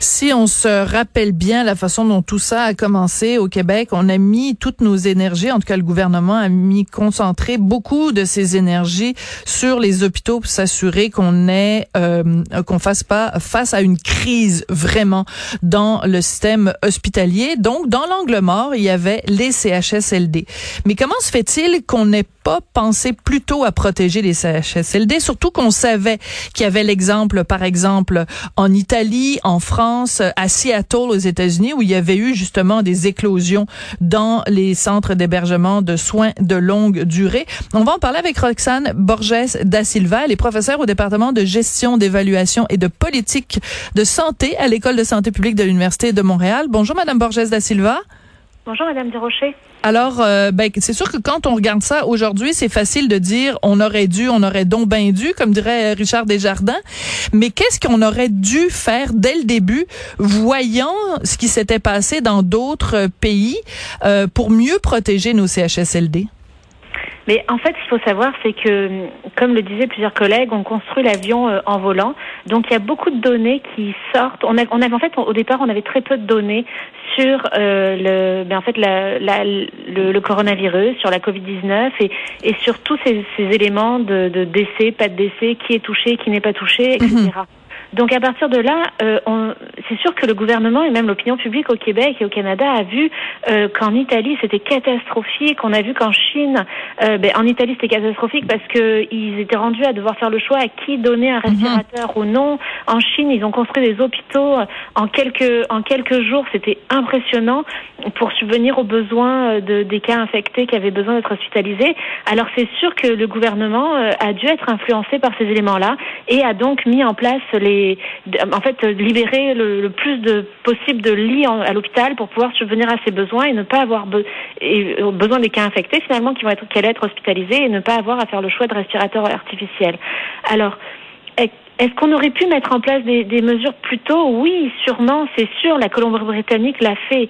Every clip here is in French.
Si on se rappelle bien la façon dont tout ça a commencé au Québec, on a mis toutes nos énergies, en tout cas le gouvernement a mis concentré beaucoup de ses énergies sur les hôpitaux pour s'assurer qu'on ait euh, qu'on fasse pas face à une crise vraiment dans le système hospitalier. Donc dans l'angle mort, il y avait les CHSLD. Mais comment se fait-il qu'on n'ait pas pensé plutôt à protéger les CHSLD, surtout qu'on savait qu'il y avait l'exemple, par exemple, en Italie, en France, à Seattle, aux États-Unis, où il y avait eu justement des éclosions dans les centres d'hébergement de soins de longue durée. On va en parler avec Roxane Borges da Silva. Elle est professeure au département de gestion, d'évaluation et de politique de santé à l'École de santé publique de l'Université de Montréal. Bonjour, Madame Borges da Silva. Bonjour, Madame Desrochers. Alors, euh, ben, c'est sûr que quand on regarde ça aujourd'hui, c'est facile de dire on aurait dû, on aurait donc bien dû, comme dirait Richard Desjardins. Mais qu'est-ce qu'on aurait dû faire dès le début, voyant ce qui s'était passé dans d'autres pays, euh, pour mieux protéger nos CHSLD? Mais en fait, ce qu'il faut savoir, c'est que, comme le disaient plusieurs collègues, on construit l'avion euh, en volant. Donc, il y a beaucoup de données qui sortent. On, a, on avait en fait, au départ, on avait très peu de données sur euh, le, ben, en fait, la, la, le, le, coronavirus, sur la Covid-19 et, et sur tous ces, ces éléments de, de, décès, pas de décès, qui est touché, qui n'est pas touché, etc. Donc à partir de là, euh, c'est sûr que le gouvernement et même l'opinion publique au Québec et au Canada a vu euh, qu'en Italie c'était catastrophique. On a vu qu'en Chine, euh, ben, en Italie c'était catastrophique parce que ils étaient rendus à devoir faire le choix à qui donner un respirateur ou non. En Chine, ils ont construit des hôpitaux en quelques en quelques jours. C'était impressionnant pour subvenir aux besoins de, des cas infectés qui avaient besoin d'être hospitalisés. Alors c'est sûr que le gouvernement a dû être influencé par ces éléments-là et a donc mis en place les en fait, libérer le, plus de possible de lits à l'hôpital pour pouvoir subvenir à ses besoins et ne pas avoir euh, besoin des cas infectés finalement qui vont être, qui être hospitalisés et ne pas avoir à faire le choix de respirateurs artificiels. Alors, est-ce qu'on aurait pu mettre en place des, mesures plus tôt? Oui, sûrement, c'est sûr. La Colombie-Britannique l'a fait.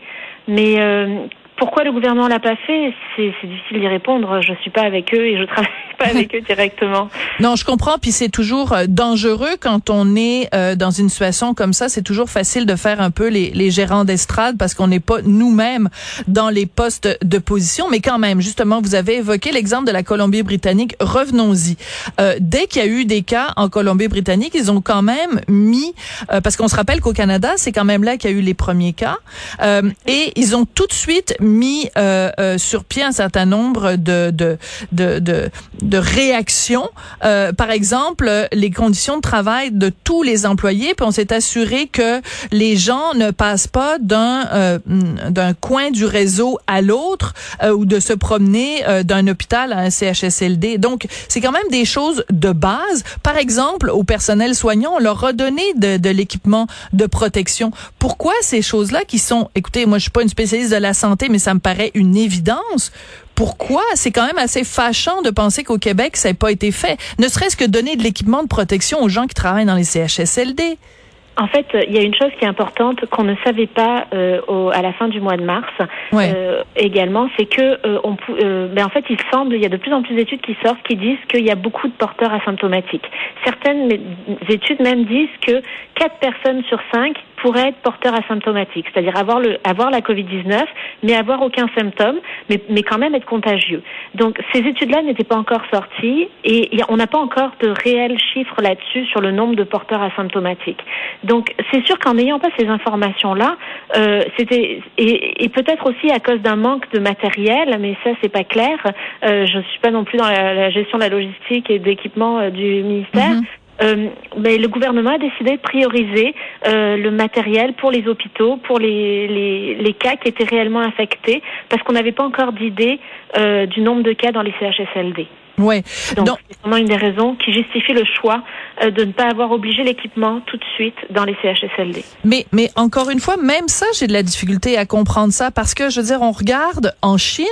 Mais euh, pourquoi le gouvernement l'a pas fait C'est difficile d'y répondre. Je suis pas avec eux et je travaille pas avec eux directement. Non, je comprends. Puis c'est toujours euh, dangereux quand on est euh, dans une situation comme ça. C'est toujours facile de faire un peu les, les gérants d'estrade parce qu'on n'est pas nous-mêmes dans les postes de position. Mais quand même, justement, vous avez évoqué l'exemple de la Colombie-Britannique. Revenons-y. Euh, dès qu'il y a eu des cas en Colombie-Britannique, ils ont quand même mis, euh, parce qu'on se rappelle qu'au Canada, c'est quand même là qu'il y a eu les premiers cas, et ils ont tout de suite euh, euh, sur pied un certain nombre de de de de, de réactions. Euh, par exemple, les conditions de travail de tous les employés. Puis on s'est assuré que les gens ne passent pas d'un euh, d'un coin du réseau à l'autre euh, ou de se promener d'un hôpital à un CHSLD. Donc c'est quand même des choses de base. Par exemple, au personnel soignant, on leur a donné de, de l'équipement de protection. Pourquoi ces choses-là qui sont, écoutez, moi je suis pas une spécialiste de la santé, mais ça me paraît une évidence. Pourquoi? C'est quand même assez fâchant de penser qu'au Québec, ça n'ait pas été fait. Ne serait-ce que donner de l'équipement de protection aux gens qui travaillent dans les CHSLD. En fait, il y a une chose qui est importante qu'on ne savait pas euh, au, à la fin du mois de mars euh, également, c'est que euh, on, ben en fait, il semble, il y a de plus en plus d'études qui sortent qui disent qu'il y a beaucoup de porteurs asymptomatiques. Certaines études même disent que 4 personnes sur 5 pourraient être porteurs asymptomatiques, c'est-à-dire avoir le avoir la Covid-19 mais avoir aucun symptôme, mais, mais quand même être contagieux. Donc ces études-là n'étaient pas encore sorties et on n'a pas encore de réels chiffres là-dessus sur le nombre de porteurs asymptomatiques. Donc, c'est sûr qu'en n'ayant pas ces informations-là, euh, c'était et, et peut-être aussi à cause d'un manque de matériel, mais ça c'est pas clair. Euh, je suis pas non plus dans la, la gestion de la logistique et d'équipement euh, du ministère. Mm-hmm. Euh, le gouvernement a décidé de prioriser euh, le matériel pour les hôpitaux, pour les, les, les cas qui étaient réellement infectés, parce qu'on n'avait pas encore d'idée euh, du nombre de cas dans les CHSLD. Ouais. Donc, c'est vraiment une des raisons qui justifie le choix euh, de ne pas avoir obligé l'équipement tout de suite dans les CHSLD. Mais, mais encore une fois, même ça, j'ai de la difficulté à comprendre ça parce que, je veux dire, on regarde en Chine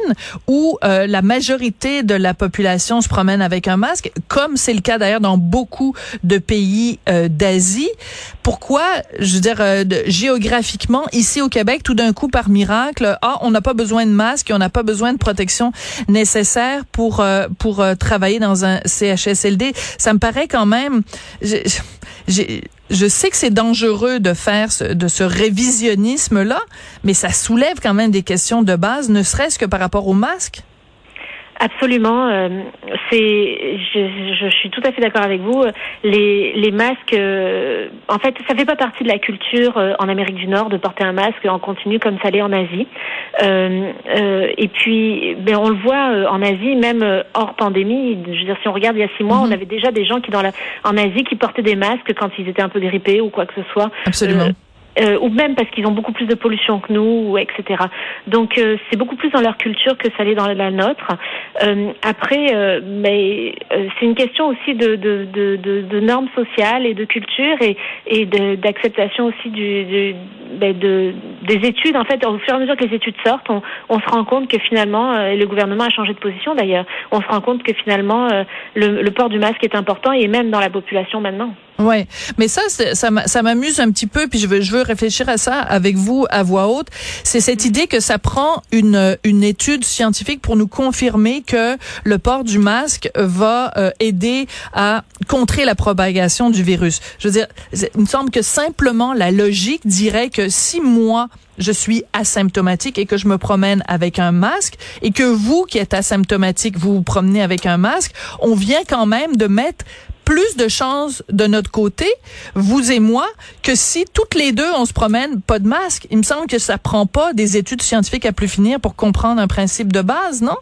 où euh, la majorité de la population se promène avec un masque, comme c'est le cas d'ailleurs dans beaucoup de pays euh, d'Asie. Pourquoi, je veux dire, géographiquement, ici au Québec, tout d'un coup, par miracle, ah, on n'a pas besoin de masque, on n'a pas besoin de protection nécessaire pour, pour travailler dans un CHSLD. Ça me paraît quand même, je sais que c'est dangereux de faire ce, de ce révisionnisme-là, mais ça soulève quand même des questions de base, ne serait-ce que par rapport au masque. Absolument. Euh, c'est, je, je, suis tout à fait d'accord avec vous. Les, les masques, euh, en fait, ça fait pas partie de la culture euh, en Amérique du Nord de porter un masque en continu comme ça l'est en Asie. et puis, ben, on le voit en Asie, même hors pandémie. Je veux dire, si on regarde il y a six mois, on mhm. avait déjà des gens qui dans la, en Asie qui portaient des masques quand ils étaient un peu grippés ou quoi que ce soit. Absolument euh, ou même parce qu'ils ont beaucoup plus de pollution que nous, etc. Donc euh, c'est beaucoup plus dans leur culture que ça l'est dans la nôtre. Euh, après, euh, mais c'est une question aussi de, de, de, de, normes sociales et de culture et, et d'acceptation aussi du, du ben de, des études. En fait, au fur et à mesure que les études sortent, on, on se rend compte que finalement, le gouvernement a changé de position d'ailleurs. On se rend compte que finalement, le, le port du masque est important et même dans la population maintenant. Ouais, mais ça, ça m'amuse un petit peu, puis je veux, je veux réfléchir à ça avec vous à voix haute. C'est cette idée que ça prend une une étude scientifique pour nous confirmer que le port du masque va euh, aider à contrer la propagation du virus. Je veux dire, il me semble que simplement la logique dirait que si moi je suis asymptomatique et que je me promène avec un masque et que vous qui êtes asymptomatique, vous vous promenez avec un masque, on vient quand même de mettre plus de chances de notre côté, vous et moi, que si toutes les deux on se promène pas de masque. Il me semble que ça prend pas des études scientifiques à plus finir pour comprendre un principe de base, non?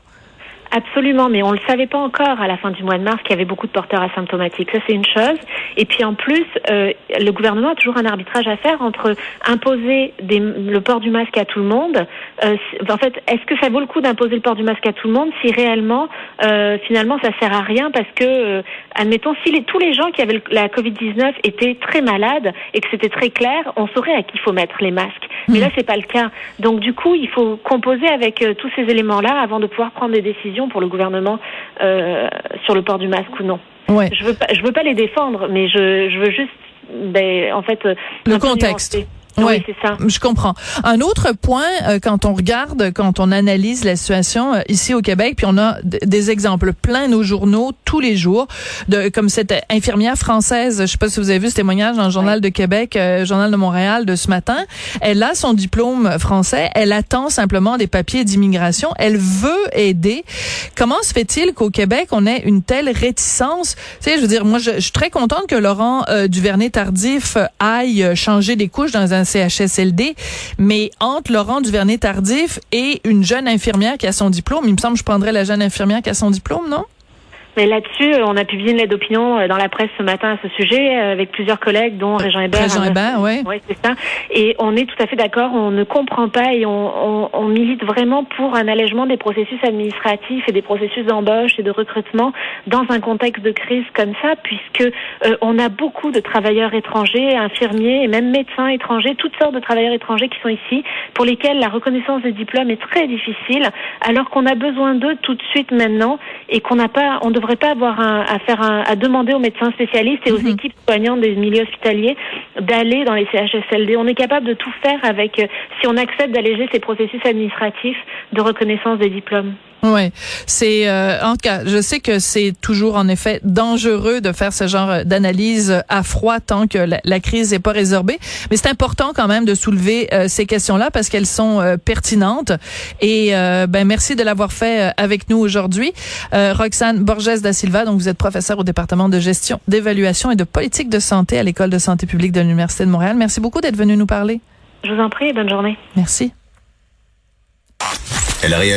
Absolument, mais on ne le savait pas encore à la fin du mois de mars qu'il y avait beaucoup de porteurs asymptomatiques. Ça, c'est une chose. Et puis en plus, euh, le gouvernement a toujours un arbitrage à faire entre imposer des, le port du masque à tout le monde. Euh, en fait, est-ce que ça vaut le coup d'imposer le port du masque à tout le monde si réellement, euh, finalement, ça sert à rien parce que, admettons, si les, tous les gens qui avaient la Covid-19 étaient très malades et que c'était très clair, on saurait à qui il faut mettre les masques. Mais là, c'est pas le cas. Donc, du coup, il faut composer avec tous ces éléments-là avant de pouvoir prendre des décisions pour le gouvernement euh, sur le port du masque ou non. Ouais. Je veux pas, je veux pas les défendre, mais je, je veux juste, ben, en fait, le contexte. Oui, c'est ça. Je comprends. Un autre point, euh, quand on regarde, quand on analyse la situation euh, ici au Québec, puis on a des exemples pleins nos journaux tous les jours, de comme cette infirmière française, je sais pas si vous avez vu ce témoignage dans le Journal de Québec, euh, Journal de Montréal de ce matin. Elle a son diplôme français, elle attend simplement des papiers d'immigration, elle veut aider. Comment se fait-il qu'au Québec on ait une telle réticence? Tu sais, je veux dire, moi, je, suis très contente que Laurent Duvernay-Tardif aille changer des couches dans un CHSLD, mais entre Laurent Duvernay-Tardif et une jeune infirmière qui a son diplôme, il me semble que je prendrais la jeune infirmière qui a son diplôme, non? Mais là-dessus, euh, on a publié une lettre d'opinion euh, dans la presse ce matin à ce sujet euh, avec plusieurs collègues, dont Régent Hébert. Régent Hébert, oui. Oui, c'est ça. Et on est tout à fait d'accord. On ne comprend pas et on, on, on, milite vraiment pour un allègement des processus administratifs et des processus d'embauche et de recrutement dans un contexte de crise comme ça, puisque on a beaucoup de travailleurs étrangers, infirmiers et même médecins étrangers, toutes sortes de travailleurs étrangers qui sont ici, pour lesquels la reconnaissance des diplômes est très difficile, alors qu'on a besoin d'eux tout de suite maintenant et qu'on n'a pas, on devrait pas avoir à faire à demander aux médecins spécialistes et aux mhm. équipes soignantes des milieux hospitaliers d'aller dans les CHSLD. On est capable de tout faire avec euh, si on accepte d'alléger ces processus administratifs de reconnaissance des diplômes. Ouais, c'est euh, en tout cas, je sais que c'est toujours en effet dangereux de faire ce genre d'analyse à froid tant que la, crise n'est pas résorbée, mais c'est important quand même de soulever euh, ces questions-là parce qu'elles sont euh, pertinentes et ben merci de l'avoir fait avec nous aujourd'hui. Roxane Borges da Silva, donc vous êtes professeur au département de gestion, d'évaluation et de politique de santé à l'école de santé publique de l'Université de Montréal. Merci beaucoup d'être venu nous parler. Je vous en prie, bonne journée. Merci. Elle